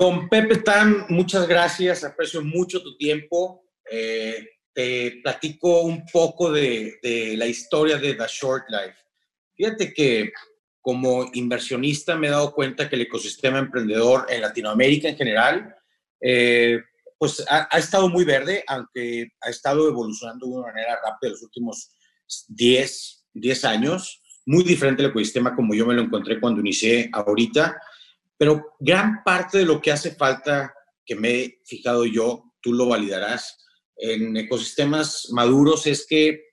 Don Pepe Tan, muchas gracias, aprecio mucho tu tiempo. Eh, te platico un poco de, la historia de The Short Life. Fíjate que como inversionista me he dado cuenta que el ecosistema emprendedor en Latinoamérica en general, eh, pues ha, estado muy verde, aunque ha estado evolucionando de una manera rápida los últimos 10, 10 años, muy diferente al ecosistema como yo me lo encontré cuando inicié ahorita, pero gran parte de lo que hace falta, que me he fijado yo, tú lo validarás, en ecosistemas maduros es que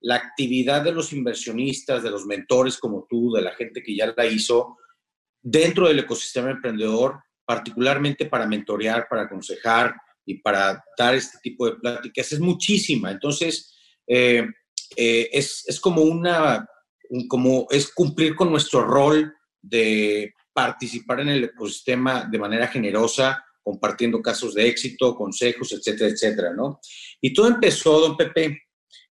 la actividad de los inversionistas, de los mentores como tú, de la gente que ya la hizo, dentro del ecosistema emprendedor, particularmente para mentorear, para aconsejar y para dar este tipo de pláticas, es muchísima. Entonces, eh, eh, es, es, como una, como es cumplir con nuestro rol de participar en el ecosistema de manera generosa, compartiendo casos de éxito, consejos, etcétera, etcétera, ¿no? Y todo empezó, don Pepe,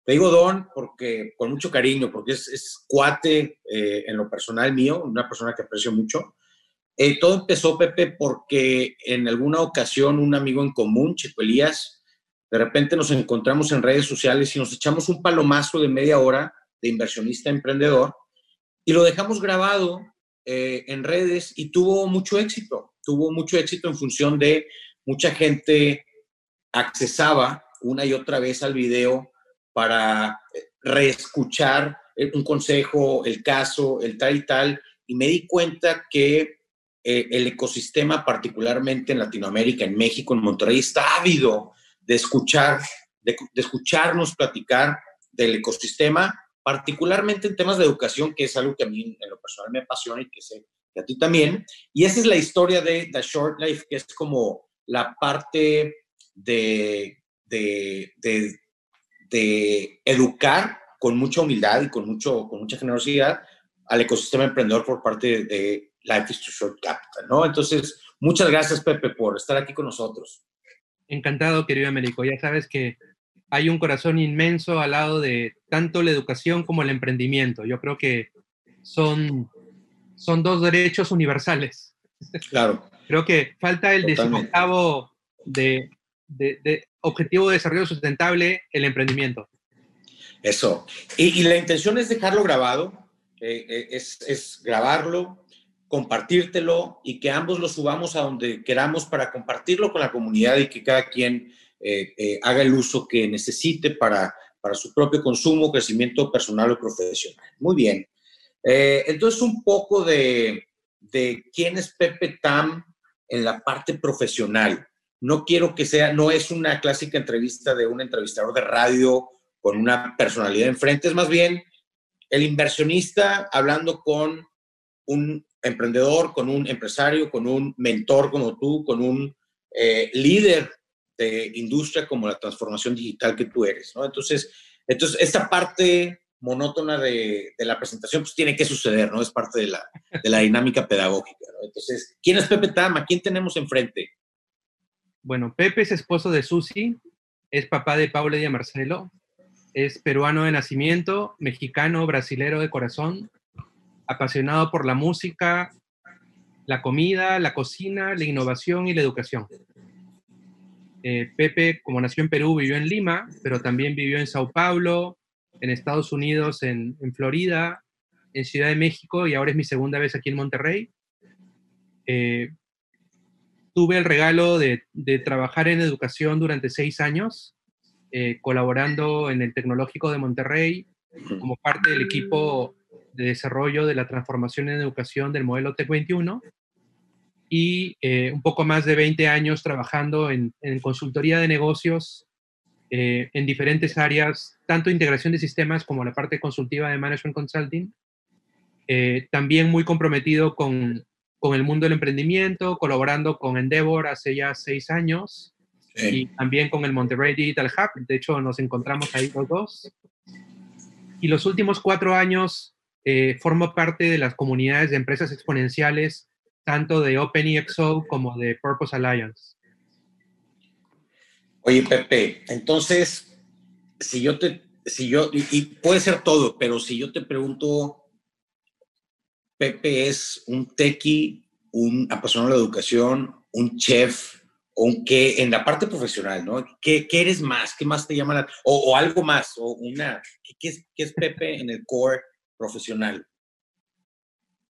te digo don porque con mucho cariño, porque es, cuate eh, en lo personal mío, una persona que aprecio mucho. Eh, todo empezó, Pepe, porque en alguna ocasión un amigo en común, Chico Elías, de repente nos encontramos en redes sociales y nos echamos un palomazo de media hora de inversionista emprendedor y lo dejamos grabado eh, en redes y tuvo mucho éxito tuvo mucho éxito en función de mucha gente accesaba una y otra vez al video para eh, reescuchar un consejo, el caso, el tal y tal, y me di cuenta que eh, el ecosistema, particularmente en Latinoamérica, en México, en Monterrey, está ávido de escuchar, de, escucharnos platicar del ecosistema, particularmente en temas de educación, que es algo que a mí en lo personal me apasiona y que sé y a ti también. Y esa es la historia de The Short Life, que es como la parte de, educar con mucha humildad y con, mucho, con mucha generosidad al ecosistema emprendedor por parte de Life is Too Short Capital, ¿no? Entonces, muchas gracias, Pepe, por estar aquí con nosotros. Encantado, querido Américo. Ya sabes que hay un corazón inmenso al lado de tanto la educación como el emprendimiento. Yo creo que son son dos derechos universales. Claro. Creo que falta el decimoctavo de, de, objetivo de desarrollo sustentable, el emprendimiento. Eso. Y, la intención es dejarlo grabado, eh, eh, es, es, grabarlo, compartírtelo y que ambos lo subamos a donde queramos para compartirlo con la comunidad y que cada quien eh, haga el uso que necesite para, para su propio consumo, crecimiento personal o profesional. Muy bien. Eh, entonces, un poco de, quién es Pepe Tam en la parte profesional. No quiero que sea, no es una clásica entrevista de un entrevistador de radio con una personalidad enfrente, es más bien el inversionista hablando con un emprendedor, con un empresario, con un mentor como tú, con un eh, líder de industria como la transformación digital que tú eres, ¿no? Entonces, entonces esta parte monótona de, la presentación, pues tiene que suceder, ¿no? Es parte de la, de la dinámica pedagógica, ¿no? Entonces, ¿quién es Pepe Tama? ¿Quién tenemos enfrente? Bueno, Pepe es esposo de Susi, es papá de Paula y Marcelo, es peruano de nacimiento, mexicano, brasilero de corazón, apasionado por la música, la comida, la cocina, la innovación y la educación. Eh, Pepe, como nació en Perú, vivió en Lima, pero también vivió en Sao Paulo, en Estados Unidos, en, Florida, en Ciudad de México y ahora es mi segunda vez aquí en Monterrey. Eh, tuve el regalo de, trabajar en educación durante seis años, eh, colaborando en el Tecnológico de Monterrey como parte del equipo de desarrollo de la transformación en educación del modelo TEC 21 y eh, un poco más de 20 años trabajando en, en consultoría de negocios eh, en diferentes áreas, tanto integración de sistemas como la parte consultiva de Management Consulting. Eh, también muy comprometido con, con el mundo del emprendimiento, colaborando con Endeavor hace ya seis años y también con el Monterrey Digital Hub. De hecho, nos encontramos ahí los dos. Y los últimos cuatro años eh, formo parte de las comunidades de empresas exponenciales, tanto de OpenEXO como de Purpose Alliance. Oye, Pepe, entonces, si yo te, si yo, y, puede ser todo, pero si yo te pregunto, Pepe es un tequi, un apasionado de la educación, un chef, aunque en la parte profesional, ¿no? ¿Qué, ¿Qué, eres más? ¿Qué más te llama la, o, o algo más? O una, ¿qué, es, ¿Qué es Pepe en el core profesional?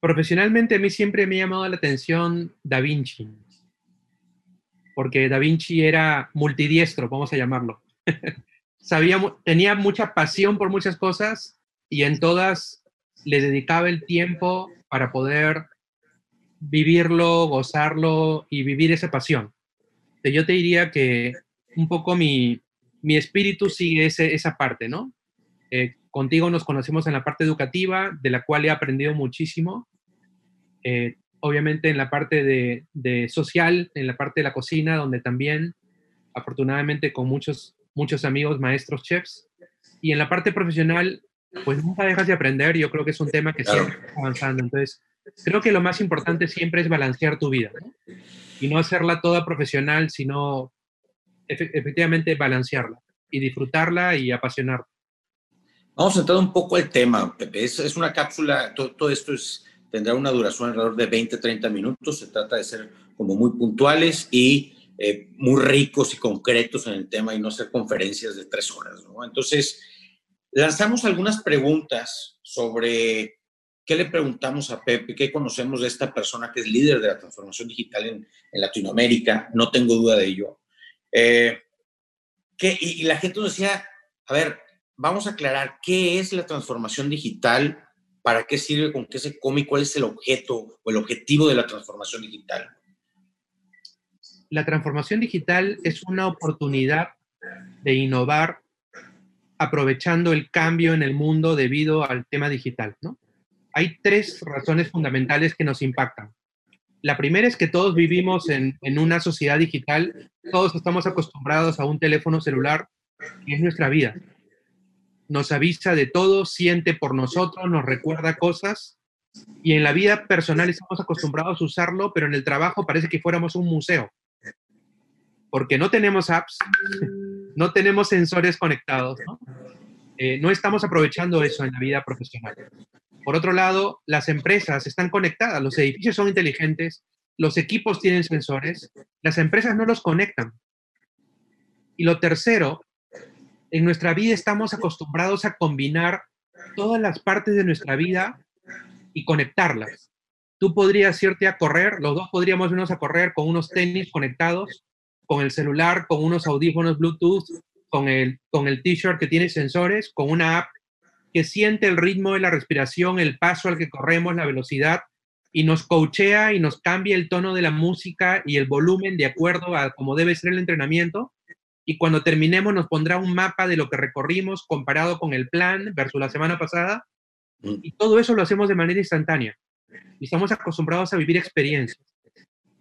Profesionalmente a mí siempre me ha llamado la atención Da Vinci, porque Da Vinci era multidiestro, vamos a llamarlo. Sabía, tenía mucha pasión por muchas cosas y en todas le dedicaba el tiempo para poder vivirlo, gozarlo y vivir esa pasión yo te diría que un poco mi, mi espíritu sigue esa parte, ¿no? Eh, contigo nos conocimos en la parte educativa, de la cual he aprendido muchísimo. Eh, obviamente en la parte de, de, social, en la parte de la cocina, donde también, afortunadamente, con muchos, muchos amigos, maestros, chefs. Y en la parte profesional, pues nunca dejas de aprender. Yo creo que es un tema que siempre está avanzando. Entonces, creo que lo más importante siempre es balancear tu vida. ¿no? y no hacerla toda profesional, sino efectivamente balancearla y disfrutarla y apasionarla. Vamos a entrar un poco al tema, Pepe. Es, es una cápsula, todo, esto es, tendrá una duración alrededor de 20, 30 minutos. Se trata de ser como muy puntuales y eh, muy ricos y concretos en el tema y no hacer conferencias de tres horas. Entonces, lanzamos algunas preguntas sobre ¿Qué le preguntamos a Pepe? ¿Qué conocemos de esta persona que es líder de la transformación digital en, Latinoamérica? No tengo duda de ello. Eh, y, la gente nos decía, a ver, vamos a aclarar qué es la transformación digital, para qué sirve, con qué se come cuál es el objeto o el objetivo de la transformación digital. La transformación digital es una oportunidad de innovar aprovechando el cambio en el mundo debido al tema digital, ¿no? hay tres razones fundamentales que nos impactan. La primera es que todos vivimos en, una sociedad digital, todos estamos acostumbrados a un teléfono celular que es nuestra vida. Nos avisa de todo, siente por nosotros, nos recuerda cosas y en la vida personal estamos acostumbrados a usarlo, pero en el trabajo parece que fuéramos un museo. Porque no tenemos apps, no tenemos sensores conectados, ¿no? Eh, no estamos aprovechando eso en la vida profesional. Por otro lado, las empresas están conectadas, los edificios son inteligentes, los equipos tienen sensores, las empresas no los conectan. Y lo tercero, en nuestra vida estamos acostumbrados a combinar todas las partes de nuestra vida y conectarlas. Tú podrías irte a correr, los dos podríamos irnos a correr con unos tenis conectados, con el celular, con unos audífonos Bluetooth, con el, con el t-shirt que tiene sensores, con una app que siente el ritmo de la respiración, el paso al que corremos, la velocidad, y nos coachea y nos cambia el tono de la música y el volumen de acuerdo a cómo debe ser el entrenamiento. Y cuando terminemos nos pondrá un mapa de lo que recorrimos comparado con el plan versus la semana pasada. Mm. Y todo eso lo hacemos de manera instantánea. Y estamos acostumbrados a vivir experiencias.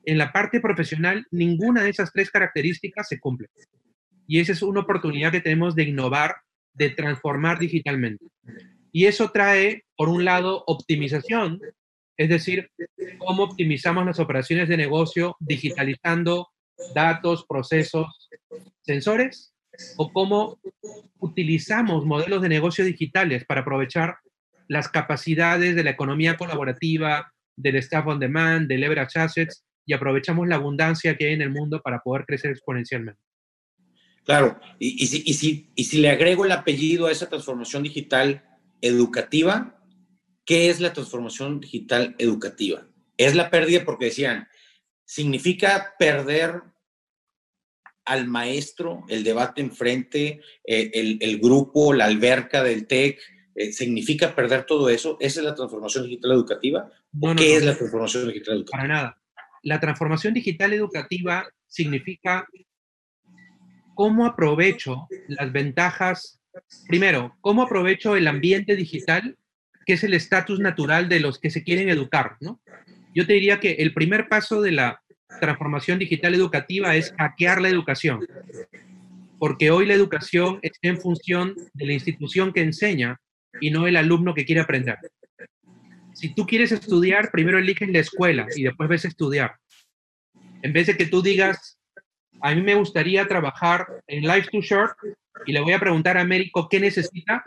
En la parte profesional, ninguna de esas tres características se cumple. Y esa es una oportunidad que tenemos de innovar de transformar digitalmente. Y eso trae, por un lado, optimización, es decir, cómo optimizamos las operaciones de negocio digitalizando datos, procesos, sensores, o cómo utilizamos modelos de negocio digitales para aprovechar las capacidades de la economía colaborativa, del staff on demand, del leverage assets, y aprovechamos la abundancia que hay en el mundo para poder crecer exponencialmente. Claro, y, si, y si le agrego el apellido a esa transformación digital educativa, ¿qué es la transformación digital educativa? Es la pérdida porque decían, significa perder al maestro, el debate enfrente, eh, el, el, grupo, la alberca del TEC, eh, ¿significa perder todo eso? ¿Esa es la transformación digital educativa? ¿Qué es la transformación digital educativa? Para nada. La transformación digital educativa significa cómo aprovecho las ventajas, primero, cómo aprovecho el ambiente digital, que es el estatus natural de los que se quieren educar, ¿no? Yo te diría que el primer paso de la transformación digital educativa es hackear la educación, porque hoy la educación está en función de la institución que enseña y no el alumno que quiere aprender. Si tú quieres estudiar, primero eliges la escuela y después ves estudiar. En vez de que tú digas, a mí me gustaría trabajar en Life to Short y le voy a preguntar a Américo qué necesita,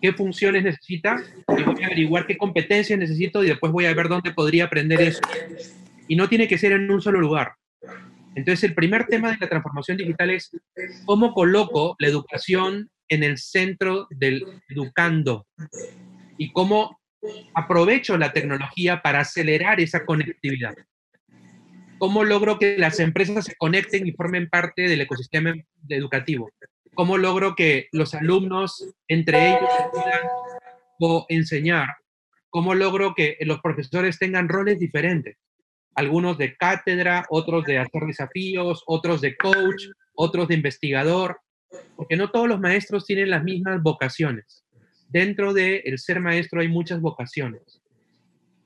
qué funciones necesita, y voy a averiguar qué competencias necesito y después voy a ver dónde podría aprender eso. Y no tiene que ser en un solo lugar. Entonces, el primer tema de la transformación digital es cómo coloco la educación en el centro del educando y cómo aprovecho la tecnología para acelerar esa conectividad. ¿Cómo logro que las empresas se conecten y formen parte del ecosistema educativo? ¿Cómo logro que los alumnos entre ellos puedan enseñar? ¿Cómo logro que los profesores tengan roles diferentes? Algunos de cátedra, otros de hacer desafíos, otros de coach, otros de investigador, porque no todos los maestros tienen las mismas vocaciones. Dentro del el ser maestro hay muchas vocaciones.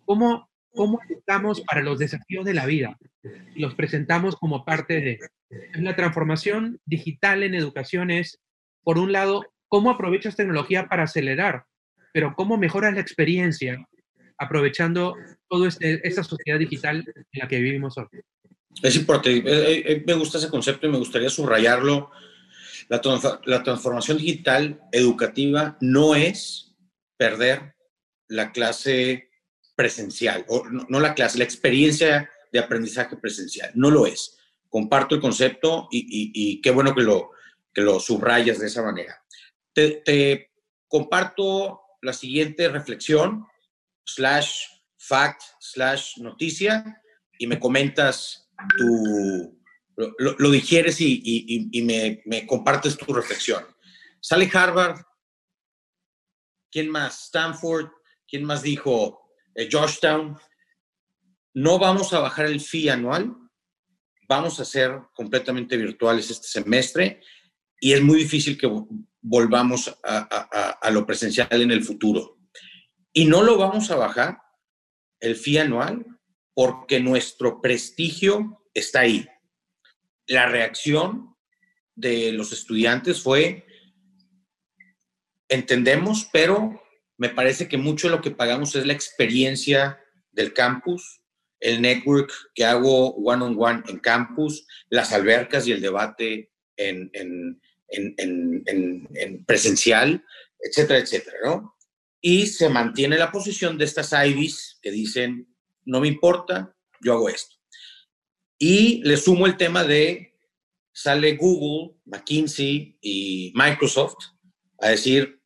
¿Cómo cómo estamos para los desafíos de la vida los presentamos como parte de la transformación digital en educación es, por un lado, cómo aprovechas tecnología para acelerar, pero cómo mejoras la experiencia aprovechando toda este, esta sociedad digital en la que vivimos hoy. Es importante, eh, eh, eh, me gusta ese concepto y me gustaría subrayarlo. La, transformación digital educativa no es perder la clase presencial, o no, la clase, la experiencia de aprendizaje presencial. No lo es. Comparto el concepto y, qué bueno que lo, que lo subrayas de esa manera. Te, comparto la siguiente reflexión, slash fact, slash noticia, y me comentas tu, lo, digieres y, y me, me, compartes tu reflexión. Sale Harvard, ¿quién más? Stanford, ¿quién más dijo? Eh, Georgetown, no vamos a bajar el fee anual, vamos a ser completamente virtuales este semestre y es muy difícil que volvamos a, lo presencial en el futuro. Y no lo vamos a bajar el fee anual porque nuestro prestigio está ahí. La reacción de los estudiantes fue, entendemos, pero me parece que mucho de lo que pagamos es la experiencia del campus, el network que hago one-on-one en campus, las albercas y el debate en, presencial, etcétera, etcétera, ¿no? Y se mantiene la posición de estas IVs que dicen, no me importa, yo hago esto. Y le sumo el tema de, sale Google, McKinsey y Microsoft a decir,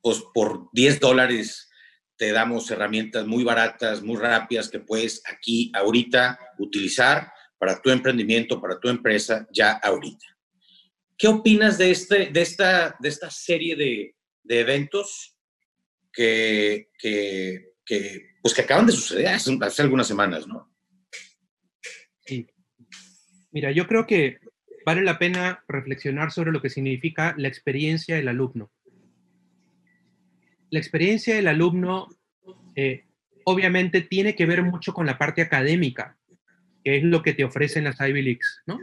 pues por 10 dólares te damos herramientas muy baratas, muy rápidas que puedes aquí, ahorita, utilizar para tu emprendimiento, para tu empresa, ya ahorita. ¿Qué opinas de, este, de, esta, de esta serie de, de eventos que, que, que, pues que acaban de suceder hace, algunas semanas, ¿no? Sí. Mira, yo creo que vale la pena reflexionar sobre lo que significa la experiencia del alumno la experiencia del alumno eh, obviamente tiene que ver mucho con la parte académica, que es lo que te ofrecen las Ivy Leagues, ¿no?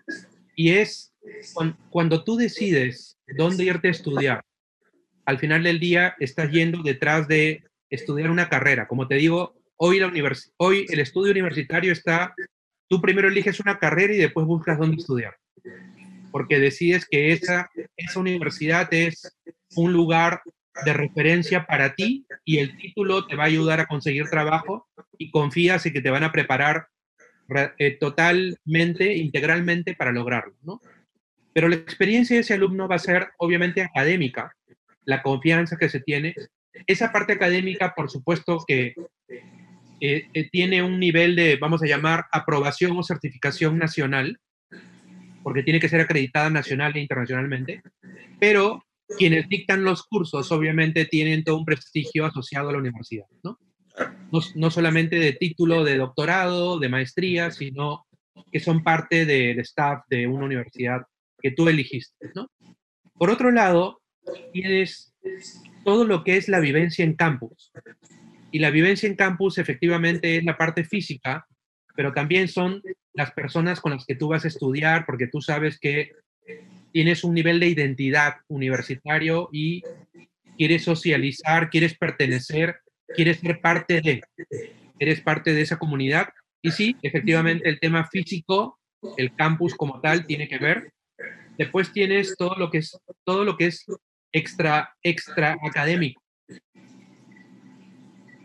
Y es cuando, tú decides dónde irte a estudiar, al final del día estás yendo detrás de estudiar una carrera. Como te digo, hoy, la hoy el estudio universitario está, tú primero eliges una carrera y después buscas dónde estudiar, porque decides que esa, esa universidad es un lugar de referencia para ti y el título te va a ayudar a conseguir trabajo y confías en que te van a preparar eh, totalmente, integralmente para lograrlo, ¿no? Pero la experiencia de ese alumno va a ser obviamente académica, la confianza que se tiene. Esa parte académica, por supuesto que eh, eh, tiene un nivel de, vamos a llamar, aprobación o certificación nacional, porque tiene que ser acreditada nacional e internacionalmente, pero quienes dictan los cursos obviamente tienen todo un prestigio asociado a la universidad, ¿no? No, solamente de título de doctorado, de maestría, sino que son parte del staff de una universidad que tú eligiste, ¿no? Por otro lado, tienes todo lo que es la vivencia en campus. Y la vivencia en campus efectivamente es la parte física, pero también son las personas con las que tú vas a estudiar, porque tú sabes que tienes un nivel de identidad universitario y quieres socializar, quieres pertenecer, quieres ser parte de, eres parte de esa comunidad. Y sí, efectivamente el tema físico, el campus como tal, tiene que ver. Después tienes todo lo que es, todo lo que es extra, extra académico.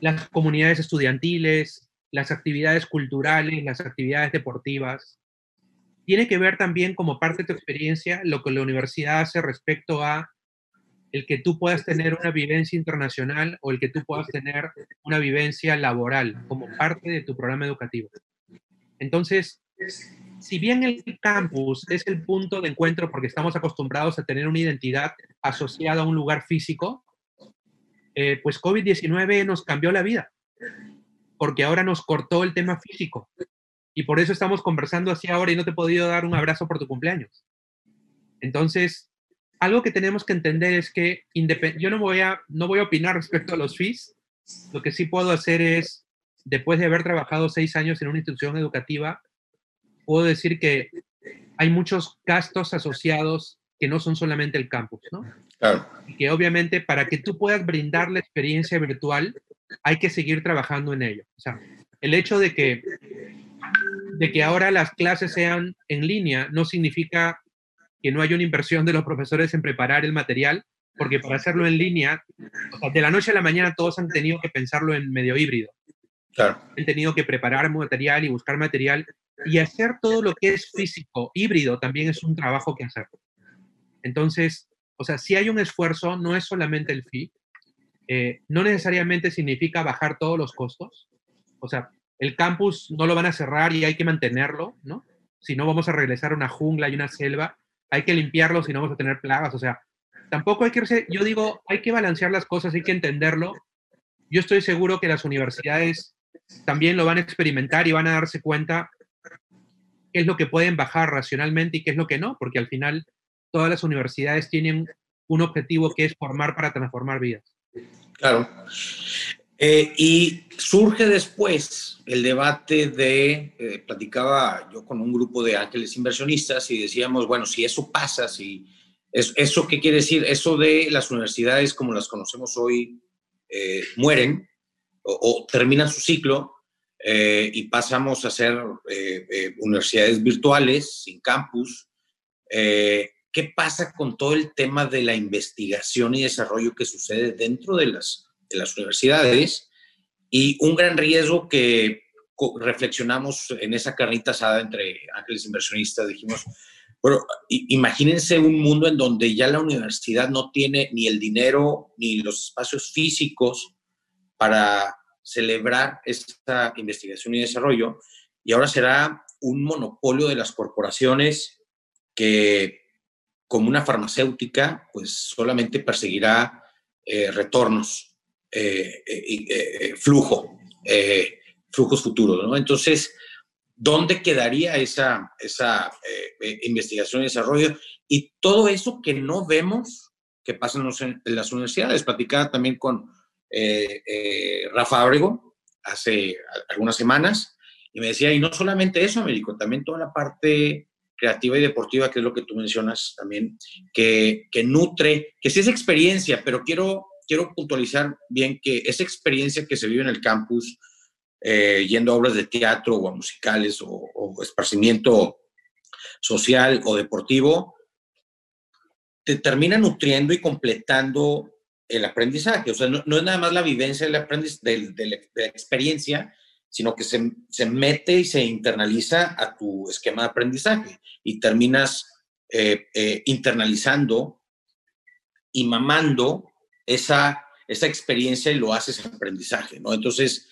Las comunidades estudiantiles, las actividades culturales, las actividades deportivas. Tiene que ver también como parte de tu experiencia lo que la universidad hace respecto a el que tú puedas tener una vivencia internacional o el que tú puedas tener una vivencia laboral como parte de tu programa educativo. Entonces, si bien el campus es el punto de encuentro porque estamos acostumbrados a tener una identidad asociada a un lugar físico, eh, pues COVID-19 nos cambió la vida, porque ahora nos cortó el tema físico. Y por eso estamos conversando así ahora y no te he podido dar un abrazo por tu cumpleaños. Entonces, algo que tenemos que entender es que yo no voy, a, no voy a opinar respecto a los fees. Lo que sí puedo hacer es, después de haber trabajado seis años en una institución educativa, puedo decir que hay muchos gastos asociados que no son solamente el campus, ¿no? Claro. Y que obviamente para que tú puedas brindar la experiencia virtual, hay que seguir trabajando en ello. O sea, el hecho de que, de que ahora las clases sean en línea no significa que no haya una inversión de los profesores en preparar el material, porque para hacerlo en línea, de la noche a la mañana todos han tenido que pensarlo en medio híbrido. Claro. Han tenido que preparar material y buscar material y hacer todo lo que es físico, híbrido, también es un trabajo que hacer. Entonces, o sea, si hay un esfuerzo, no es solamente el fee, eh, no necesariamente significa bajar todos los costos. O sea, el campus no lo van a cerrar y hay que mantenerlo, ¿no? Si no, vamos a regresar a una jungla y una selva. Hay que limpiarlo si no vamos a tener plagas. O sea, tampoco hay que irse, yo digo, hay que balancear las cosas, hay que entenderlo. Yo estoy seguro que las universidades también lo van a experimentar y van a darse cuenta es lo que pueden bajar racionalmente y qué es lo que no, porque al final todas las universidades tienen un objetivo que es formar para transformar vidas. Claro. Eh, y surge después el debate de, eh, platicaba yo con un grupo de ángeles inversionistas y decíamos, bueno, si eso pasa, si ¿Eso qué quiere decir? Eso de las universidades como las conocemos hoy eh, mueren o, terminan su ciclo eh, y pasamos a ser eh, eh, universidades virtuales, sin campus. ¿Qué pasa con todo el tema de la investigación y desarrollo que sucede dentro de las, de las universidades? Y un gran riesgo que reflexionamos en esa carnita asada entre ángeles inversionistas, dijimos, bueno, imagínense un mundo en donde ya la universidad no tiene ni el dinero ni los espacios físicos para celebrar esta investigación y desarrollo y ahora será un monopolio de las corporaciones que, como una farmacéutica, pues solamente perseguirá eh, retornos, eh, eh, flujo, flujos futuros, ¿no? Entonces, ¿dónde quedaría esa, esa investigación y desarrollo? Y todo eso que no vemos que pasa en, en las universidades. Platicaba también con eh, eh, Rafa Abrego hace algunas semanas y me decía, y no solamente eso, Américo, también toda la parte creativa y deportiva, que es lo que tú mencionas también, que, que nutre, que sí es experiencia, pero quiero, quiero puntualizar bien que esa experiencia que se vive en el campus, eh, yendo a obras de teatro o a musicales o, o esparcimiento social o deportivo, te termina nutriendo y completando el aprendizaje. O sea, no, es nada más la vivencia del de, de, la experiencia, sino que se, se, mete y se internaliza a tu esquema de aprendizaje y terminas eh, eh, internalizando y mamando esa, esa experiencia y lo haces aprendizaje, ¿no? Entonces,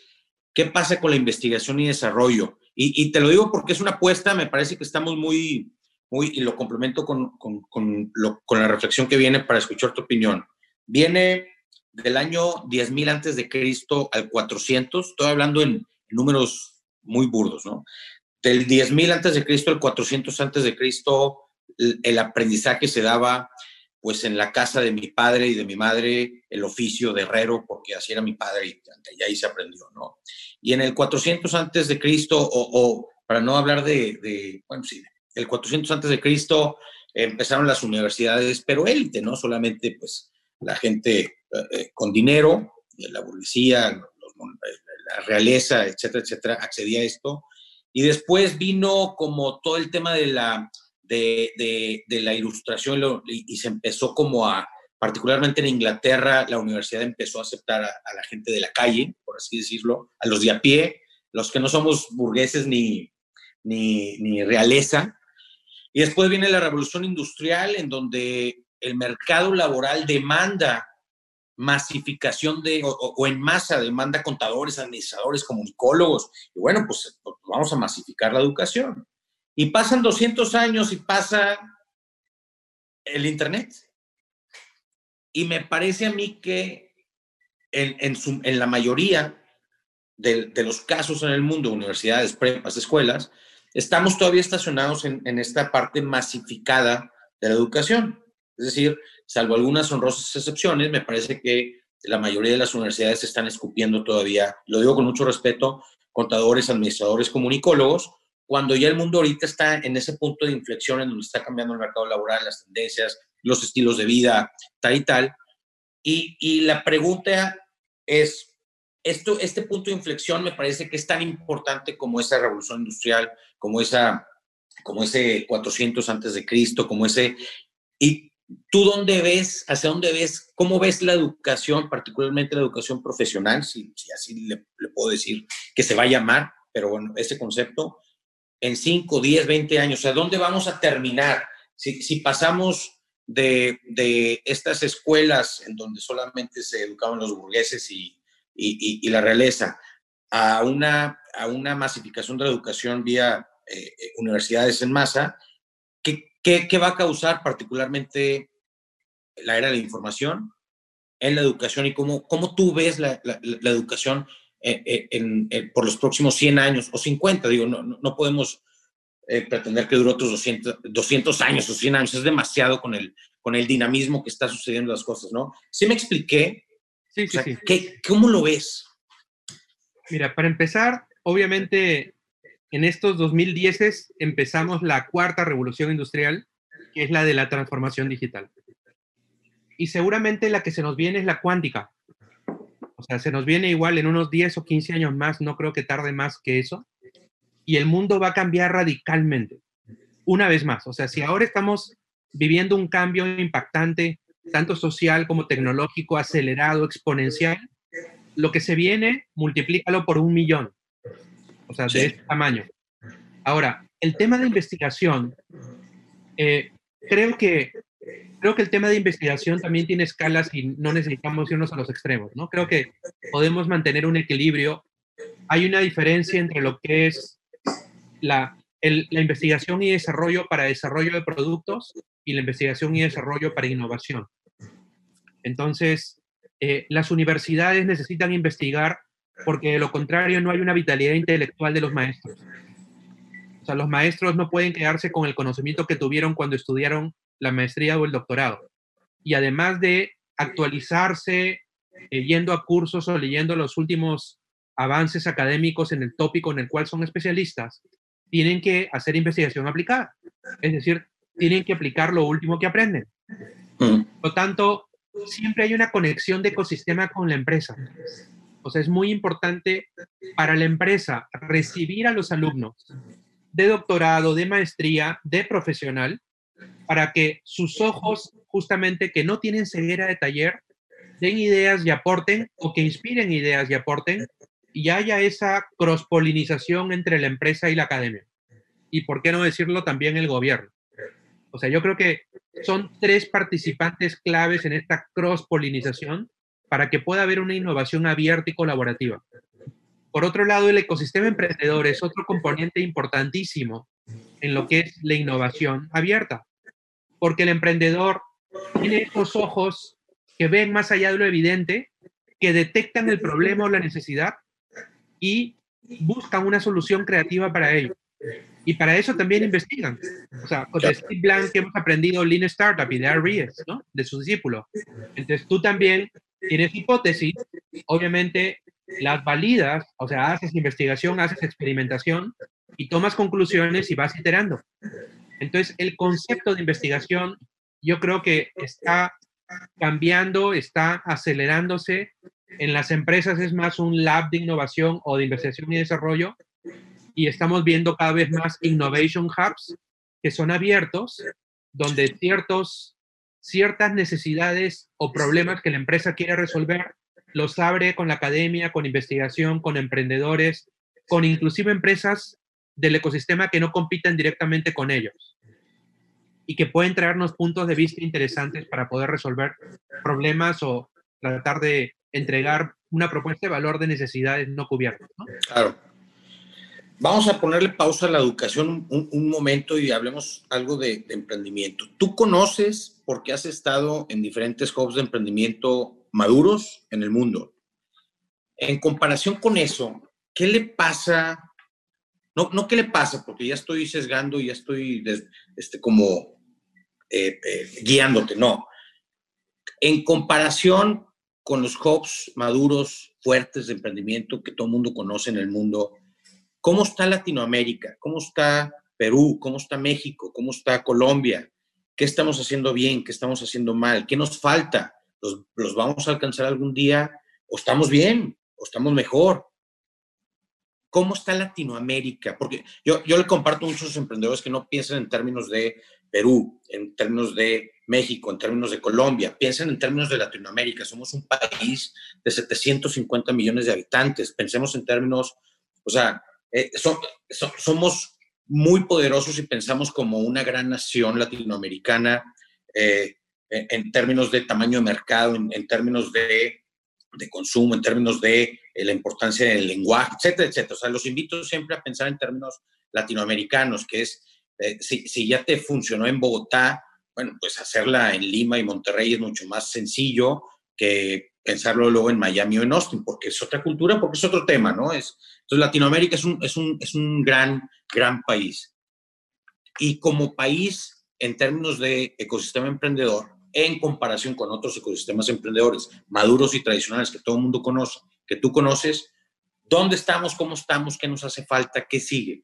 ¿qué pasa con la investigación y desarrollo? Y, te lo digo porque es una apuesta, me parece que estamos muy, muy y lo complemento con, con, con, con la reflexión que viene para escuchar tu opinión Viene del año 10.000 antes de Cristo al 400, estoy hablando en números muy burdos, ¿no? Del 10.000 antes de Cristo al 400 antes de Cristo, el aprendizaje se daba pues en la casa de mi padre y de mi madre el oficio de herrero, porque así era mi padre y, ahí se aprendió, ¿no? Y en el 400 antes de Cristo, o, para no hablar de, bueno, sí, el 400 antes de Cristo empezaron las universidades, pero élite, ¿no? Solamente pues la gente eh, con dinero, la burguesía, la realeza, etcétera, etcétera, accedía a esto. Y después vino como todo el tema de la de, la ilustración y, se empezó como a, particularmente en Inglaterra, la universidad empezó a aceptar a, la gente de la calle, por así decirlo, a los de a pie, los que no somos burgueses ni, ni, realeza. Y después viene la revolución industrial, en donde el mercado laboral demanda masificación de, o, en masa, demanda contadores, administradores, comunicólogos. Y bueno, pues, pues vamos a masificar la educación. Y pasan 200 años y pasa el Internet. Y me parece a mí que en, en, la mayoría de, los casos en el mundo, universidades, prepas, escuelas, estamos todavía estacionados en, en esta parte masificada de la educación. Es decir, salvo algunas honrosas excepciones, me parece que la mayoría de las universidades están escupiendo todavía, lo digo con mucho respeto, contadores, administradores, comunicólogos, cuando ya el mundo ahorita está en ese punto de inflexión en donde está cambiando el mercado laboral, las tendencias, los estilos de vida, tal y tal. Y, y la pregunta es, esto, este punto de inflexión me parece que es tan importante como esa revolución industrial, como, esa, como ese 400 antes de Cristo, como ese... ¿Y tú dónde ves, hacia dónde ves, cómo ves la educación, particularmente la educación profesional, si, si así le, puedo decir que se va a llamar, pero bueno, ese concepto, en 5, 10, 20 años? O sea, ¿dónde vamos a terminar? Si, pasamos de, estas escuelas en donde solamente se educaban los burgueses y, la realeza a una, a una masificación de la educación vía eh, eh, universidades en masa, ¿qué, va a causar particularmente la era de la información en la educación y cómo, cómo tú ves la, la educación eh, eh, por los próximos 100 años o 50. Digo, no, no podemos eh, pretender que dure otros 200, 200 años o 100 años. Es demasiado con el, con el dinamismo que está sucediendo las cosas, ¿no? ¿Sí me expliqué? Sí, sí, sí. ¿qué, ¿Cómo lo ves? Mira, para empezar, obviamente en estos 2010 empezamos la cuarta revolución industrial, que es la de la transformación digital. Y seguramente la que se nos viene es la cuántica. O sea, se nos viene igual en unos 10 o 15 años más, no creo que tarde más que eso. Y el mundo va a cambiar radicalmente. Una vez más, o sea, si ahora estamos viviendo un cambio impactante, tanto social como tecnológico, acelerado, exponencial, lo que se viene, multiplícalo por un millón. O sea, de este tamaño. Ahora, el tema de investigación, eh, creo que creo que el tema de investigación también tiene escalas y no necesitamos irnos a los extremos, ¿no? Creo que podemos mantener un equilibrio. Hay una diferencia entre lo que es la, la investigación y desarrollo para desarrollo de productos y la investigación y desarrollo para innovación. Entonces, eh, las universidades necesitan investigar porque de lo contrario no hay una vitalidad intelectual de los maestros. O sea, los maestros no pueden quedarse con el conocimiento que tuvieron cuando estudiaron la maestría o el doctorado. Y además de actualizarse, eh, yendo a cursos o leyendo los últimos avances académicos en el tópico en el cual son especialistas, tienen que hacer investigación aplicada. Es decir, tienen que aplicar lo último que aprenden. Mm. Por lo tanto, siempre hay una conexión de ecosistema con la empresa. O sea, es muy importante para la empresa recibir a los alumnos de doctorado, de maestría, de profesional, para que sus ojos, justamente que no tienen ceguera de taller, den ideas y aporten, o que inspiren ideas y aporten, y haya esa cross-polinización entre la empresa y la academia. Y por qué no decirlo también el gobierno. O sea, yo creo que son tres participantes claves en esta cross-polinización para que pueda haber una innovación abierta y colaborativa. Por otro lado, el ecosistema emprendedor es otro componente importantísimo en lo que es la innovación abierta porque el emprendedor tiene esos ojos que ven más allá de lo evidente, que detectan el problema o la necesidad y buscan una solución creativa para ello. Y para eso también investigan. O sea, con Steve Blank hemos aprendido Lean Startup y de Ries, ¿no? De su discípulo. Entonces tú también tienes hipótesis, obviamente las validas, o sea, haces investigación, haces experimentación y tomas conclusiones y vas iterando. Entonces, el concepto de investigación yo creo que está cambiando, está acelerándose. En las empresas es más un lab de innovación o de investigación y desarrollo y estamos viendo cada vez más innovation hubs que son abiertos, donde ciertos, ciertas necesidades o problemas que la empresa quiere resolver los abre con la academia, con investigación, con emprendedores, con inclusive empresas del ecosistema que no compiten directamente con ellos y que pueden traernos puntos de vista interesantes para poder resolver problemas o tratar de entregar una propuesta de valor de necesidades no cubiertas. Claro. Vamos a ponerle pausa a la educación un, momento y hablemos algo de, emprendimiento. ¿Tú conoces, porque has estado en diferentes hubs de emprendimiento maduros en el mundo, en comparación con eso, ¿qué le pasa? No, no qué le pasa, porque ya estoy sesgando ya estoy este, como eh, eh, guiándote, no. En comparación con los hubs maduros, fuertes de emprendimiento que todo el mundo conoce en el mundo, ¿cómo está Latinoamérica? ¿Cómo está Perú? ¿Cómo está México? ¿Cómo está Colombia? ¿Qué estamos haciendo bien? ¿Qué estamos haciendo mal? ¿Qué nos falta? ¿Los, vamos a alcanzar algún día? ¿O estamos bien? ¿O estamos mejor? ¿Cómo está Latinoamérica? Porque yo, yo le comparto a muchos emprendedores que no piensan en términos de Perú, en términos de México, en términos de Colombia, piensen en términos de Latinoamérica. Somos un país de 750 millones de habitantes. Pensemos en términos, o sea, eh, somos muy poderosos y pensamos como una gran nación latinoamericana eh, en, términos de tamaño de mercado, en, términos de, de, consumo, en términos de eh, la importancia del lenguaje, etcétera, etcétera. O sea, los invito siempre a pensar en términos latinoamericanos, que es eh, si, ya te funcionó en Bogotá, bueno, pues hacerla en Lima y Monterrey es mucho más sencillo que pensarlo luego en Miami o en Austin, porque es otra cultura, porque es otro tema, ¿no? Es, entonces, Latinoamérica es un, es un, es un gran, gran país. Y como país, en términos de ecosistema emprendedor, en comparación con otros ecosistemas emprendedores maduros y tradicionales que todo el mundo conoce, que tú conoces, ¿dónde estamos? ¿Cómo estamos? ¿Qué nos hace falta? ¿Qué sigue?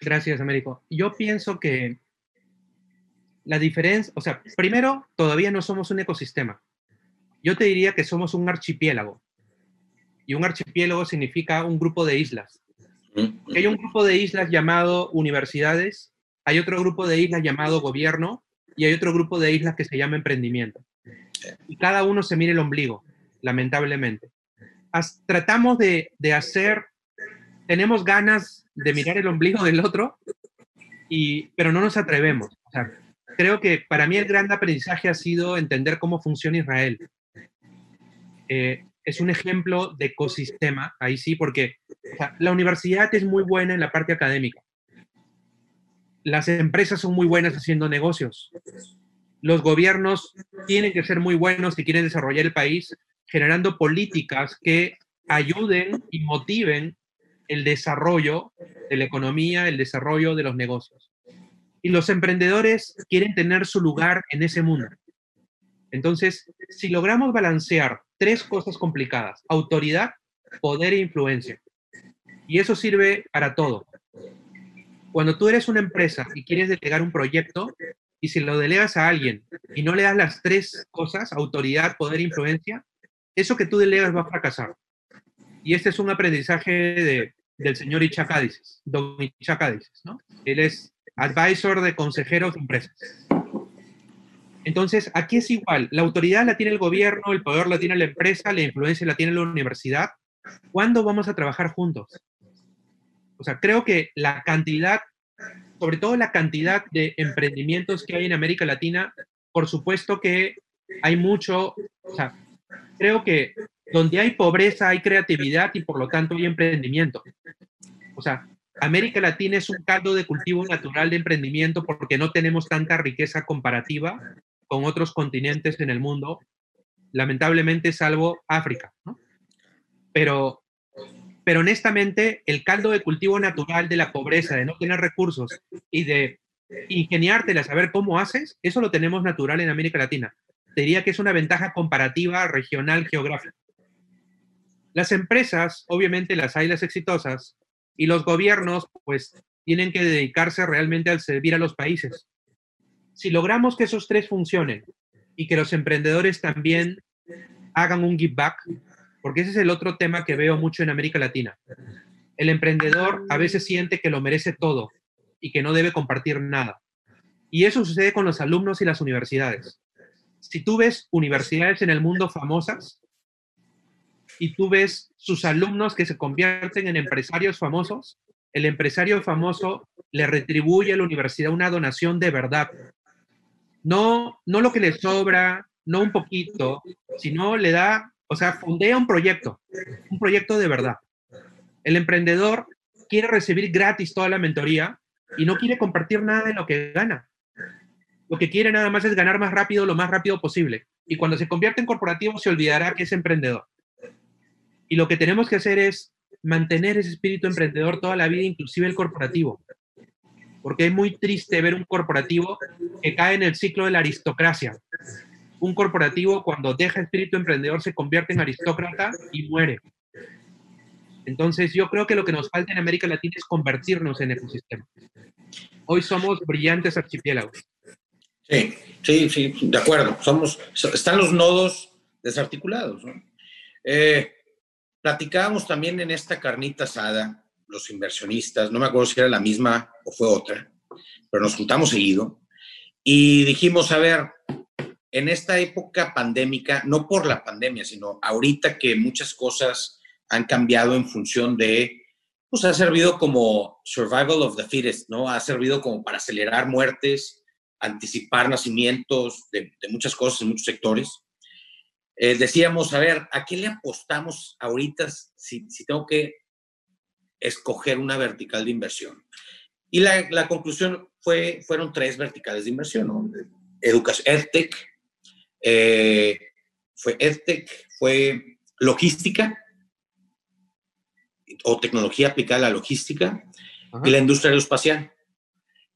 Gracias, Américo. Yo pienso que la diferencia, o sea, primero, todavía no somos un ecosistema. Yo te diría que somos un archipiélago. Y un archipiélago significa un grupo de islas. Hay un grupo de islas llamado universidades, hay otro grupo de islas llamado gobierno y hay otro grupo de islas que se llama emprendimiento. Y cada uno se mira el ombligo, lamentablemente. tratamos de, de hacer, tenemos ganas de mirar el ombligo del otro, y, pero no nos atrevemos. creo que para mí el gran aprendizaje ha sido entender cómo funciona Israel. Eh, es un ejemplo de ecosistema, ahí sí, porque la universidad es muy buena en la parte académica. Las empresas son muy buenas haciendo negocios. Los gobiernos tienen que ser muy buenos si quieren desarrollar el país, generando políticas que ayuden y motiven el desarrollo de la economía, el desarrollo de los negocios. Y los emprendedores quieren tener su lugar en ese mundo. Entonces, si logramos balancear tres cosas complicadas, autoridad, poder e influencia, y eso sirve para todo. Cuando tú eres una empresa y quieres delegar un proyecto, y si lo delegas a alguien y no le das las tres cosas, autoridad, poder e influencia, eso que tú delegas va a fracasar. Y este es un aprendizaje de, del señor Ichacadices, don Ichacadices, ¿no? Él es advisor de consejeros de empresas. Entonces, aquí es igual, la autoridad la tiene el gobierno, el poder la tiene la empresa, la influencia la tiene la universidad. ¿Cuándo vamos a trabajar juntos? O sea, creo que la cantidad, sobre todo la cantidad de emprendimientos que hay en América Latina, por supuesto que hay mucho, o sea, creo que donde hay pobreza hay creatividad y por lo tanto hay emprendimiento. O sea, América Latina es un caldo de cultivo natural de emprendimiento porque no tenemos tanta riqueza comparativa con otros continentes en el mundo, lamentablemente salvo África. Pero pero honestamente, el caldo de cultivo natural de la pobreza, de no tener recursos y de ingeniártela, saber cómo haces, eso lo tenemos natural en América Latina. Te diría que es una ventaja comparativa regional geográfica. Las empresas, obviamente las hay las exitosas, y los gobiernos, pues, tienen que dedicarse realmente al servir a los países. Si logramos que esos tres funcionen y que los emprendedores también hagan un give back, porque ese es el otro tema que veo mucho en América Latina. El emprendedor a veces siente que lo merece todo y que no debe compartir nada. Y eso sucede con los alumnos y las universidades. Si tú ves universidades en el mundo famosas y tú ves sus alumnos que se convierten en empresarios famosos, el empresario famoso le retribuye a la universidad una donación de verdad. No, no lo que le sobra, no un poquito, sino le da o sea, fundea un proyecto, un proyecto de verdad. El emprendedor quiere recibir gratis toda la mentoría y no quiere compartir nada de lo que gana. Lo que quiere nada más es ganar más rápido, lo más rápido posible. Y cuando se convierte en corporativo, se olvidará que es emprendedor. Y lo que tenemos que hacer es mantener ese espíritu emprendedor toda la vida, inclusive el corporativo. Porque es muy triste ver un corporativo que cae en el ciclo de la aristocracia, un corporativo cuando deja espíritu emprendedor se convierte en aristócrata y muere. Entonces yo creo que lo que nos falta en América Latina es convertirnos en ecosistema. Hoy somos brillantes archipiélagos. Sí, sí, sí, de acuerdo. Somos, están los nodos desarticulados. Eh, platicábamos también en esta carnita asada, los inversionistas, no me acuerdo si era la misma o fue otra, pero nos juntamos seguido y dijimos, a ver, en esta época pandémica, no por la pandemia, sino ahorita que muchas cosas han cambiado en función de, pues ha servido como survival of the fittest, ¿no? Ha servido como para acelerar muertes, anticipar nacimientos de, muchas cosas en muchos sectores. Eh, decíamos, a ver, ¿a qué le apostamos ahorita si, si tengo que escoger una vertical de inversión? Y la, la conclusión fue, fueron tres verticales de inversión, ¿no? Educación, EdTech, eh, fue EdTech, fue logística o tecnología aplicada a la logística y la industria aeroespacial.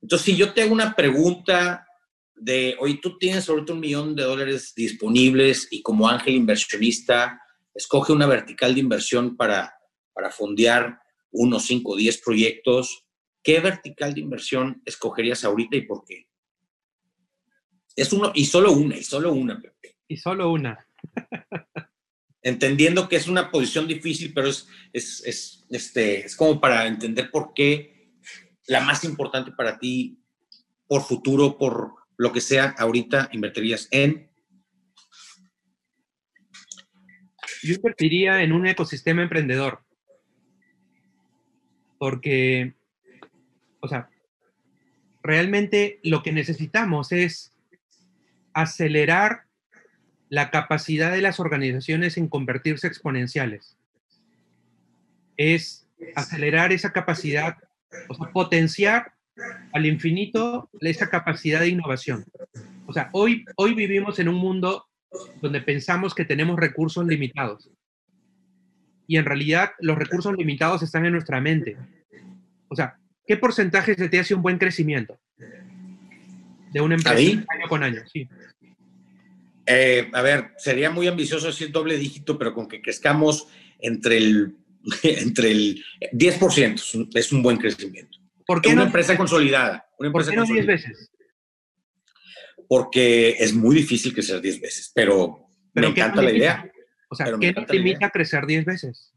Entonces, si yo te hago una pregunta de, oye, tú tienes ahorita un millón de dólares disponibles y como ángel inversionista, escoge una vertical de inversión para, para fondear unos 5 o 10 proyectos, ¿qué vertical de inversión escogerías ahorita y por qué? Es uno, y solo una, y solo una, Pepe. Y solo una. Entendiendo que es una posición difícil, pero es, es, es, este, es como para entender por qué la más importante para ti, por futuro, por lo que sea, ahorita invertirías en. Yo invertiría en un ecosistema emprendedor. Porque, o sea, realmente lo que necesitamos es acelerar la capacidad de las organizaciones en convertirse exponenciales. Es acelerar esa capacidad, o sea, potenciar al infinito esa capacidad de innovación. O sea, hoy, hoy vivimos en un mundo donde pensamos que tenemos recursos limitados. Y en realidad los recursos limitados están en nuestra mente. O sea, ¿qué porcentaje se te hace un buen crecimiento? de una empresa año con año, sí. Eh, a ver, sería muy ambicioso decir doble dígito, pero con que crezcamos entre el, entre el 10% es un buen crecimiento. ¿Por qué una empresa consolidada. Una empresa ¿Por qué no 10 veces? Porque es muy difícil crecer 10 veces, pero, me encanta la idea. O sea, ¿qué nos limita a crecer 10 veces?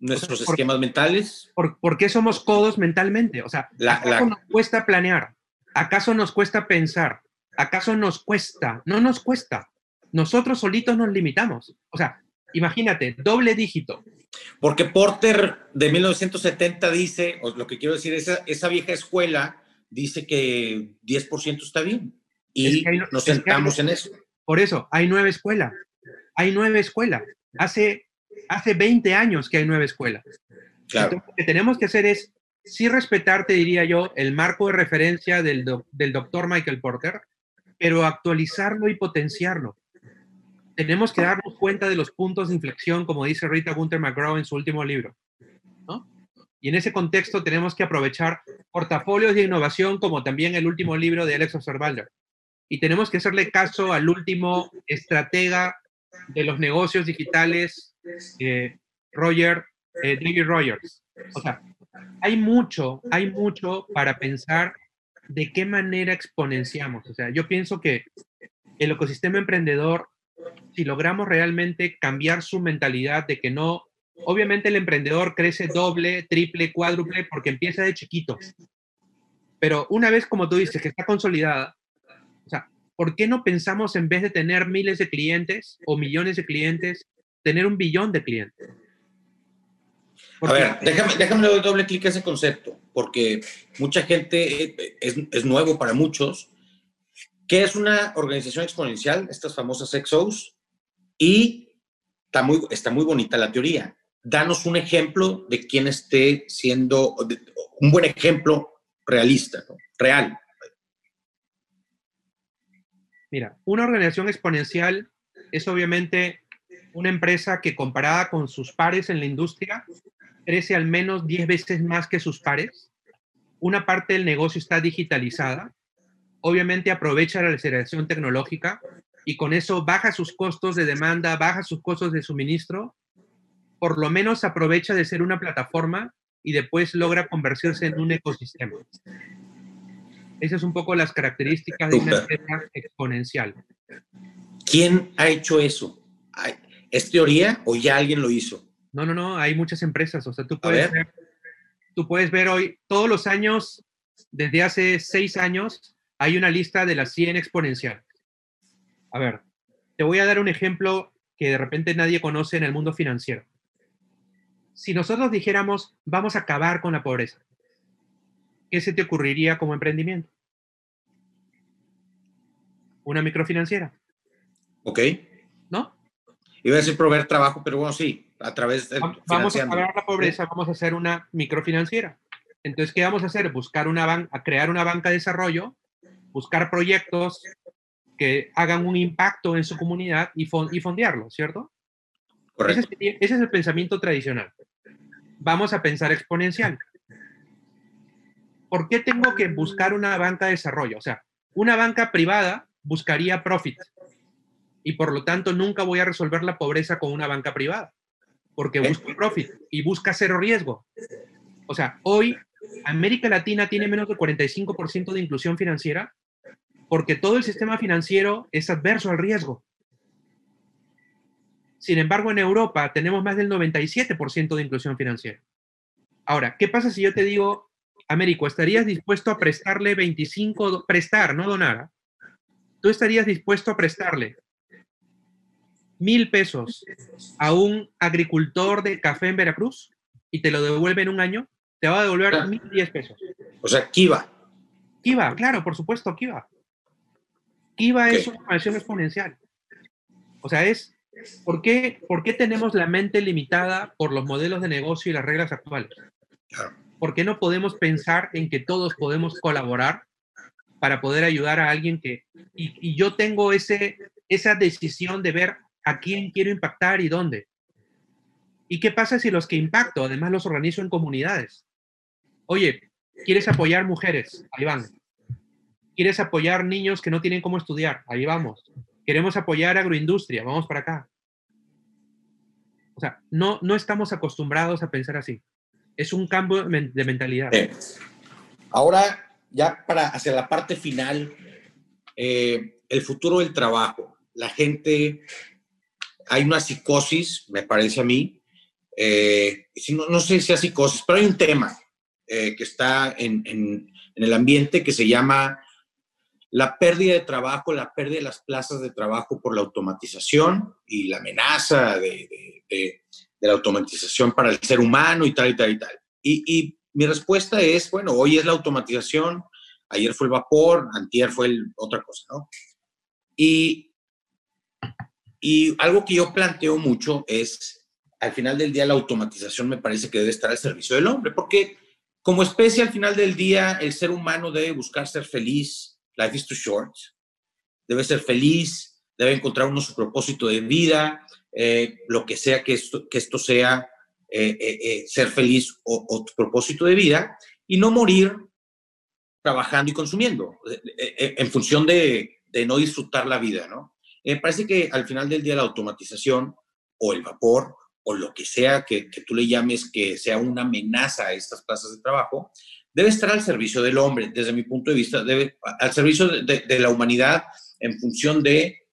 Nuestros esquemas mentales. Por, qué somos codos mentalmente? O sea, la, nos cuesta planear? ¿Acaso nos cuesta pensar? ¿Acaso nos cuesta? No nos cuesta. Nosotros solitos nos limitamos. O sea, imagínate, doble dígito. Porque Porter de 1970 dice, o lo que quiero decir, esa, esa vieja escuela dice que 10% está bien. Y nos sentamos en eso. Por eso, hay nueve escuelas. Hay nueve escuelas. Hace, hace 20 años que hay nueve escuelas. Claro. lo que tenemos que hacer es sí respetarte, diría yo, el marco de referencia del, del doctor Michael Porter, pero actualizarlo y potenciarlo. tenemos que darnos cuenta de los puntos de inflexión, como dice Rita Gunther McGraw en su último libro. Y en ese contexto tenemos que aprovechar portafolios de innovación, como también el último libro de Alex Osterwalder. Y tenemos que hacerle caso al último estratega de los negocios digitales, eh, Roger, eh, David Rogers. O sea, hay mucho, hay mucho para pensar de qué manera exponenciamos. O sea, yo pienso que el ecosistema emprendedor, si logramos realmente cambiar su mentalidad de que no, obviamente el emprendedor crece doble, triple, cuádruple porque empieza de chiquito. Pero una vez, como tú dices, que está consolidada, ¿por qué no pensamos en vez de tener miles de clientes o millones de clientes, tener un billón de clientes? a ver, déjame, déjame doble clic a ese concepto, porque mucha gente eh, es, es, nuevo para muchos. ¿Qué es una organización exponencial? Estas famosas XOs. Y está muy, está muy bonita la teoría. Danos un ejemplo de quién esté siendo un buen ejemplo realista, real. Mira, una organización exponencial es obviamente una empresa que comparada con sus pares en la industria crece al menos 10 veces más que sus pares. Una parte del negocio está digitalizada. Obviamente aprovecha la aceleración tecnológica y con eso baja sus costos de demanda, baja sus costos de suministro. Por lo menos aprovecha de ser una plataforma y después logra convertirse en un ecosistema. Esas son un poco las características de una empresa exponencial. ¿Quién ha hecho eso? ¿Es teoría o ya alguien lo hizo? No, no, no, hay muchas empresas. O sea, tú puedes ver. tú puedes ver hoy, todos los años, desde hace seis años, hay una lista de las 100 exponenciales. A ver, te voy a dar un ejemplo que de repente nadie conoce en el mundo financiero. Si nosotros dijéramos, vamos a acabar con la pobreza, ¿qué se te ocurriría como emprendimiento? Una microfinanciera. Ok. ¿No? Iba a decir proveer trabajo, pero bueno, sí a través de... Vamos a pagar la pobreza, vamos a hacer una microfinanciera. Entonces, ¿qué vamos a hacer? Buscar una banca, crear una banca de desarrollo, buscar proyectos que hagan un impacto en su comunidad y, y fondearlo, ¿cierto? Ese es, ese es el pensamiento tradicional. Vamos a pensar exponencial. ¿Por qué tengo que buscar una banca de desarrollo? O sea, una banca privada buscaría profit y por lo tanto nunca voy a resolver la pobreza con una banca privada porque busca profit y busca cero riesgo. O sea, hoy América Latina tiene menos del 45% de inclusión financiera porque todo el sistema financiero es adverso al riesgo. Sin embargo, en Europa tenemos más del 97% de inclusión financiera. Ahora, ¿qué pasa si yo te digo, Américo, ¿estarías dispuesto a prestarle 25, prestar, no donar? ¿Tú estarías dispuesto a prestarle mil pesos a un agricultor de café en Veracruz y te lo devuelve en un año, te va a devolver mil diez pesos. O sea, Kiva. Kiva, claro, por supuesto, Kiva. Kiva es una expansión exponencial. O sea, es, ¿por qué, ¿por qué tenemos la mente limitada por los modelos de negocio y las reglas actuales? ¿Por qué no podemos pensar en que todos podemos colaborar para poder ayudar a alguien que... Y, yo tengo ese, esa decisión de ver a quién quiero impactar y dónde. ¿Y qué pasa si los que impacto, además los organizo en comunidades? Oye, ¿quieres apoyar mujeres? Ahí van. ¿Quieres apoyar niños que no tienen cómo estudiar? Ahí vamos. Queremos apoyar agroindustria, vamos para acá. O sea, no, no estamos acostumbrados a pensar así. Es un cambio de mentalidad. Ahora, ya para hacia la parte final, eh, el futuro del trabajo. La gente hay una psicosis, me parece a mí, eh, no, sé si es psicosis, pero hay un tema eh, que está en, el ambiente que se llama la pérdida de trabajo, la pérdida de las plazas de trabajo por la automatización y la amenaza de, la automatización para el ser humano y tal y tal y tal. Y, y, mi respuesta es, bueno, hoy es la automatización, ayer fue el vapor, antier fue el, otra cosa, ¿no? Y y algo que yo planteo mucho es, al final del día, la automatización me parece que debe estar al servicio del hombre, porque como especie, al final del día, el ser humano debe buscar ser feliz. Life is too short. Debe ser feliz, debe encontrar uno su propósito de vida, eh, lo que sea que esto, que esto sea eh, eh, ser feliz o, tu propósito de vida, y no morir trabajando y consumiendo, en función de, no disfrutar la vida, ¿no? Me parece que al final del día la automatización o el vapor o lo que sea que, que tú le llames que sea una amenaza a estas plazas de trabajo, debe estar al servicio del hombre, desde mi punto de vista, debe al servicio de, la humanidad en función de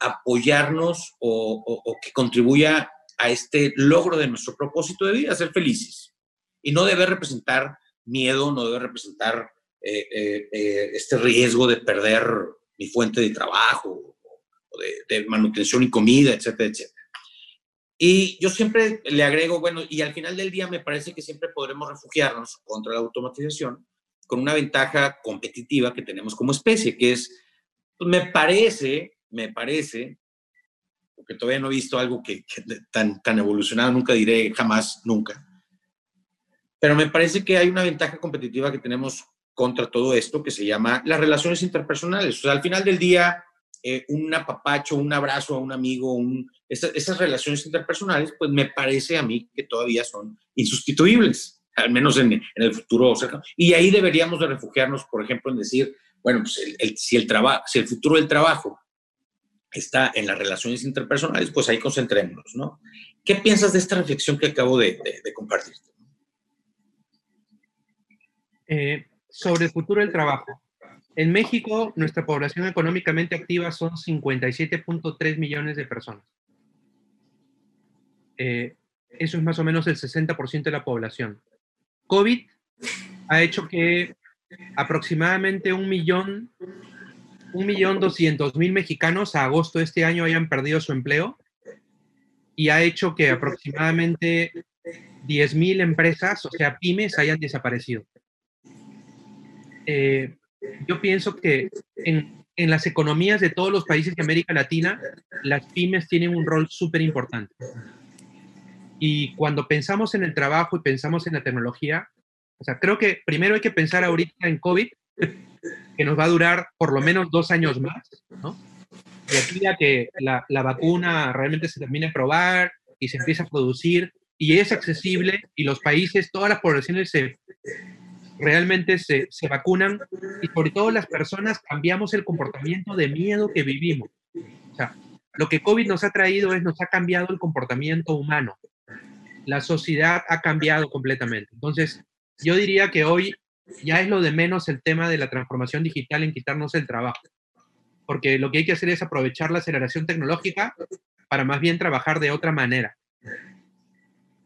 apoyarnos o, que contribuya a este logro de nuestro propósito de vida, ser felices. Y no debe representar miedo, no debe representar eh, eh, eh, este riesgo de perder mi fuente de trabajo o de, de manutención y comida, etcétera, etcétera. Y yo siempre le agrego, bueno, y al final del día me parece que siempre podremos refugiarnos contra la automatización con una ventaja competitiva que tenemos como especie, que es, pues me parece, me parece, porque todavía no he visto algo que, tan, tan evolucionado, nunca diré jamás, nunca, pero me parece que hay una ventaja competitiva que tenemos contra todo esto que se llama las relaciones interpersonales. O sea, al final del día, eh, un apapacho, un abrazo a un amigo, un, esas, relaciones interpersonales, pues me parece a mí que todavía son insustituibles, al menos en, el futuro cercano. Y ahí deberíamos de refugiarnos, por ejemplo, en decir, bueno, pues si, el trabajo, si el futuro del trabajo está en las relaciones interpersonales, pues ahí concentrémonos, ¿no? ¿Qué piensas de esta reflexión que acabo de, compartir? Eh, sobre el futuro del trabajo. En México, nuestra población económicamente activa son 57.3 millones de personas. Eh, eso es más o menos el 60% de la población. COVID ha hecho que aproximadamente un millón, un millón doscientos mil mexicanos a agosto de este año hayan perdido su empleo y ha hecho que aproximadamente 10 mil empresas, o sea, pymes, hayan desaparecido. Eh, yo pienso que en, en, las economías de todos los países de América Latina, las pymes tienen un rol súper importante. Y cuando pensamos en el trabajo y pensamos en la tecnología, o sea, creo que primero hay que pensar ahorita en COVID, que nos va a durar por lo menos dos años más, ¿no? Y aquí ya que la, la vacuna realmente se termine de probar y se empieza a producir y es accesible y los países, todas las poblaciones se realmente se, se, vacunan y sobre todo las personas cambiamos el comportamiento de miedo que vivimos. O sea, lo que COVID nos ha traído es, nos ha cambiado el comportamiento humano. La sociedad ha cambiado completamente. Entonces, yo diría que hoy ya es lo de menos el tema de la transformación digital en quitarnos el trabajo. Porque lo que hay que hacer es aprovechar la aceleración tecnológica para más bien trabajar de otra manera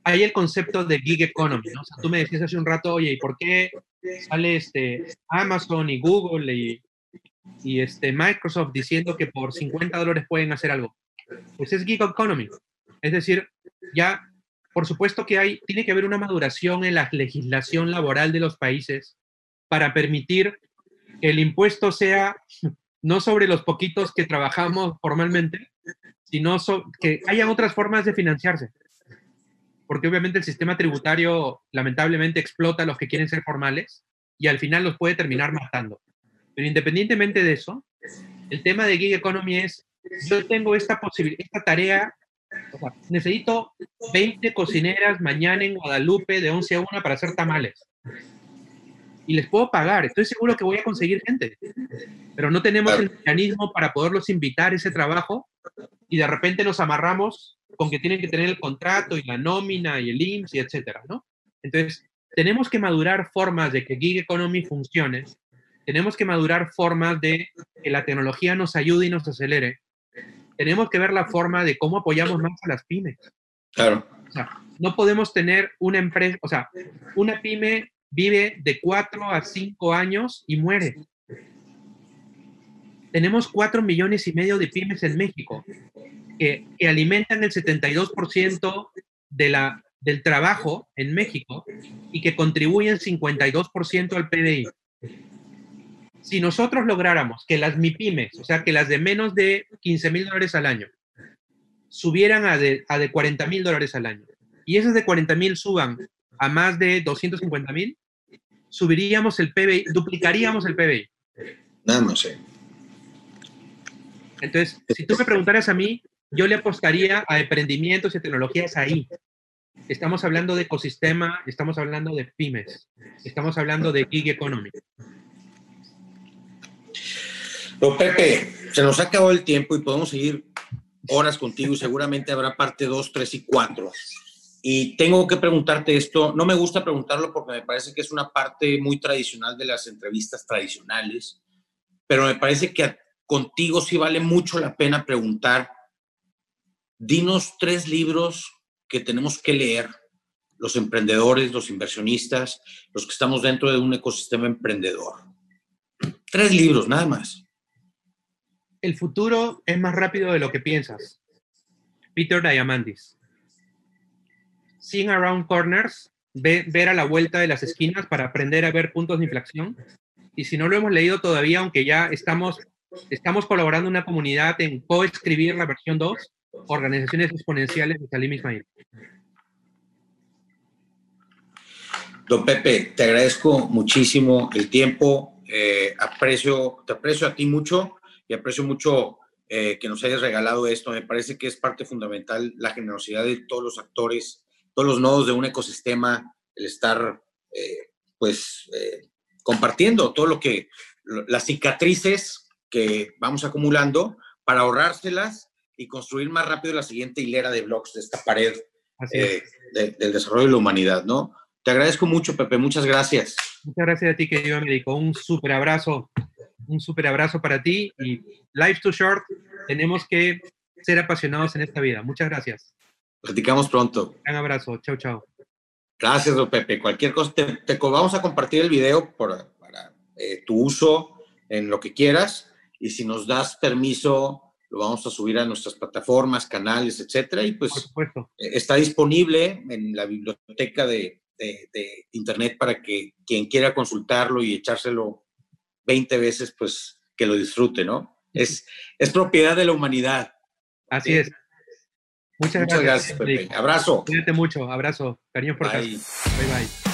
hay el concepto de gig economy, ¿no? O sea, tú me decías hace un rato, oye, ¿y por qué sale este Amazon y Google y, y este Microsoft diciendo que por 50 dólares pueden hacer algo? Pues es gig economy. Es decir, ya, por supuesto que hay, tiene que haber una maduración en la legislación laboral de los países para permitir que el impuesto sea no sobre los poquitos que trabajamos formalmente, sino que haya otras formas de financiarse porque obviamente el sistema tributario lamentablemente explota a los que quieren ser formales y al final los puede terminar matando. Pero independientemente de eso, el tema de gig economy es, yo tengo esta esta tarea, necesito 20 cocineras mañana en Guadalupe de 11 a 1 para hacer tamales. Y les puedo pagar, estoy seguro que voy a conseguir gente. Pero no tenemos el mecanismo para poderlos invitar a ese trabajo y de repente nos amarramos con que tienen que tener el contrato y la nómina y el IMSS y etcétera, ¿no? Entonces, tenemos que madurar formas de que gig economy funcione, tenemos que madurar formas de que la tecnología nos ayude y nos acelere, tenemos que ver la forma de cómo apoyamos más a las pymes. Claro. O sea, no podemos tener una empresa, o sea, una pyme vive de cuatro a cinco años y muere. Tenemos cuatro millones y medio de pymes en México que, alimentan el 72% de la, del trabajo en México y que contribuyen 52% al PDI. Si nosotros lográramos que las MIPIMES, o sea, que las de menos de 15 mil dólares al año, subieran a de, a de 40 mil dólares al año, y esas de 40 mil suban a más de 250 mil, subiríamos el PBI, duplicaríamos el PBI. Nada más, Entonces, si tú me preguntaras a mí, yo le apostaría a emprendimientos y tecnologías ahí. Estamos hablando de ecosistema, estamos hablando de pymes, estamos hablando de gig economy. Pepe, se nos ha acabado el tiempo y podemos seguir horas contigo y seguramente habrá parte 2, 3 y 4. Y tengo que preguntarte esto, no me gusta preguntarlo porque me parece que es una parte muy tradicional de las entrevistas tradicionales, pero me parece que contigo sí vale mucho la pena preguntar, dinos tres libros que tenemos que leer los emprendedores, los inversionistas, los que estamos dentro de un ecosistema emprendedor. Tres libros, nada más. El futuro es más rápido de lo que piensas. Peter Diamandis. Seeing Around Corners, ver a la vuelta de las esquinas para aprender a ver puntos de inflexión. Y si no lo hemos leído todavía, aunque ya estamos, estamos colaborando en una comunidad en coescribir la versión 2, Organizaciones Exponenciales de Salim Ismail. Don Pepe, te agradezco muchísimo el tiempo, eh, aprecio, te aprecio a ti mucho y aprecio mucho eh, que nos hayas regalado esto. Me parece que es parte fundamental la generosidad de todos los actores todos los nodos de un ecosistema, el estar, eh, pues, eh, compartiendo todo lo que, las cicatrices que vamos acumulando para ahorrárselas y construir más rápido la siguiente hilera de blogs de esta pared del desarrollo de la humanidad, ¿no? Te agradezco mucho, Pepe, muchas gracias. Muchas gracias a ti, querido médico. Un súper abrazo, un súper abrazo para ti y Life Too Short, tenemos que ser apasionados en esta vida. Muchas gracias. Platicamos pronto. Un abrazo. Chao, chao. Gracias, Pepe. Cualquier cosa, te, vamos a compartir el video para eh, tu uso en lo que quieras. Y si nos das permiso, lo vamos a subir a nuestras plataformas, canales, etcétera. Y pues eh, está disponible en la biblioteca de, Internet para que quien quiera consultarlo y echárselo 20 veces, pues que lo disfrute, ¿no? Es, es propiedad de la humanidad. Así es. Muchas, gracias. Pepe. Abrazo. Cuídate mucho. Abrazo. Cariño por Bye. Bye, bye.